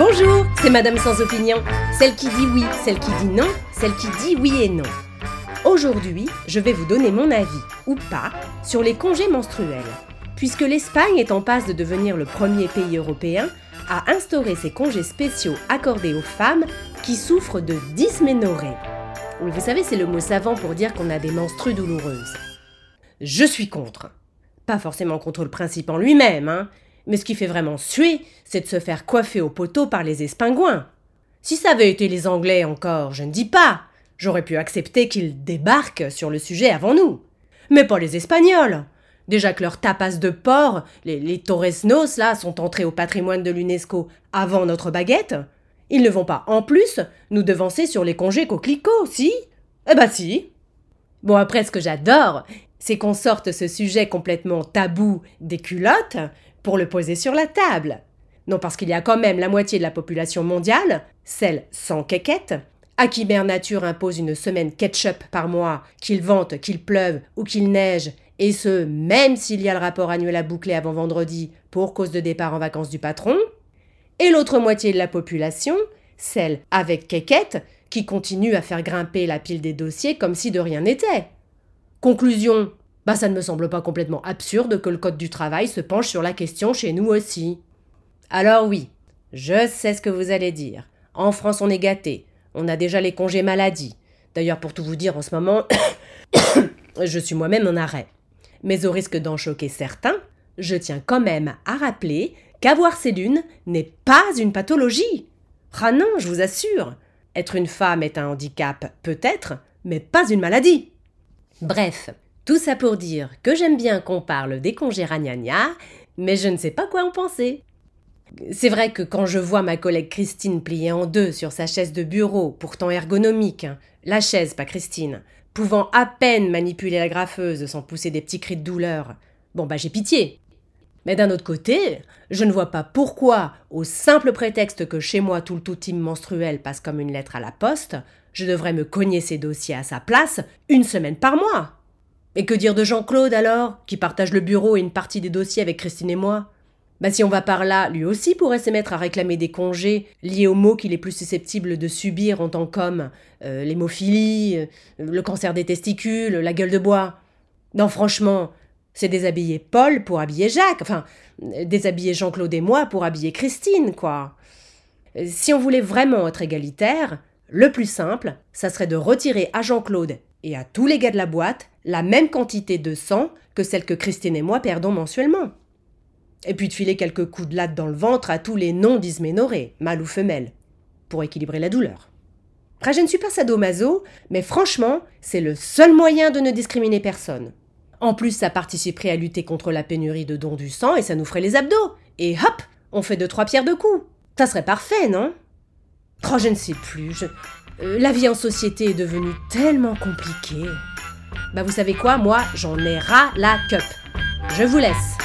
Bonjour, c'est Madame sans opinion, celle qui dit oui, celle qui dit non, celle qui dit oui et non. Aujourd'hui, je vais vous donner mon avis, ou pas, sur les congés menstruels, puisque l'Espagne est en passe de devenir le premier pays européen à instaurer ces congés spéciaux accordés aux femmes qui souffrent de dysménorrhée. Vous savez, c'est le mot savant pour dire qu'on a des menstrues douloureuses. Je suis contre. Pas forcément contre le principe en lui-même, hein, mais ce qui fait vraiment suer, c'est de se faire coiffer au poteau par les espingouins. Si ça avait été les Anglais encore, je ne dis pas. J'aurais pu accepter qu'ils débarquent sur le sujet avant nous. Mais pas les Espagnols. Déjà que leurs tapas de porc, les, torresnos, là, sont entrés au patrimoine de l'UNESCO avant notre baguette, ils ne vont pas, en plus, nous devancer sur les congés coquelicots, si? Eh bah si Bon, après, ce que j'adore, c'est qu'on sorte ce sujet complètement tabou des culottes pour le poser sur la table. Non parce qu'il y a quand même la moitié de la population mondiale, celle sans quéquette, à qui Mère Nature impose une semaine ketchup par mois, qu'il vente, qu'il pleuve ou qu'il neige, et ce, même s'il y a le rapport annuel à boucler avant vendredi pour cause de départ en vacances du patron, et l'autre moitié de la population, celle avec quéquette, qui continue à faire grimper la pile des dossiers comme si de rien n'était. Conclusion, bah ça ne me semble pas complètement absurde que le Code du travail se penche sur la question chez nous aussi. Alors oui, je sais ce que vous allez dire. En France on est gâté. On a déjà les congés maladie. D'ailleurs pour tout vous dire en ce moment, je suis moi-même en arrêt. Mais au risque d'en choquer certains, je tiens quand même à rappeler qu'avoir ces lunes n'est pas une pathologie. Ah non, je vous assure. Être une femme est un handicap, peut-être, mais pas une maladie. Bref, tout ça pour dire que j'aime bien qu'on parle des congés ragnagna, mais je ne sais pas quoi en penser. C'est vrai que quand je vois ma collègue Christine pliée en deux sur sa chaise de bureau, pourtant ergonomique, hein, la chaise, pas Christine, pouvant à peine manipuler la graffeuse sans pousser des petits cris de douleur, bon bah j'ai pitié. Mais d'un autre côté, je ne vois pas pourquoi, au simple prétexte que chez moi tout le tout team menstruel passe comme une lettre à la poste, je devrais me cogner ces dossiers à sa place une semaine par mois. Et que dire de Jean-Claude alors, qui partage le bureau et une partie des dossiers avec Christine et moi? Bah si on va par là, lui aussi pourrait se mettre à réclamer des congés liés aux maux qu'il est plus susceptible de subir en tant qu'homme, euh, l'hémophilie, euh, le cancer des testicules, la gueule de bois. Non franchement, c'est déshabiller Paul pour habiller Jacques, enfin, déshabiller Jean-Claude et moi pour habiller Christine, quoi. Si on voulait vraiment être égalitaire, le plus simple, ça serait de retirer à Jean-Claude et à tous les gars de la boîte la même quantité de sang que celle que Christine et moi perdons mensuellement. Et puis de filer quelques coups de latte dans le ventre à tous les non-dysménorrhés, mâles ou femelles, pour équilibrer la douleur. Après, je ne suis pas sadomaso, mais franchement, c'est le seul moyen de ne discriminer personne. En plus, ça participerait à lutter contre la pénurie de dons du sang et ça nous ferait les abdos. Et hop, on fait deux trois pierres de coups. Ça serait parfait, non? Oh, je ne sais plus. Euh, la vie en société est devenue tellement compliquée. Bah vous savez quoi, moi j'en ai ras la cup. Je vous laisse.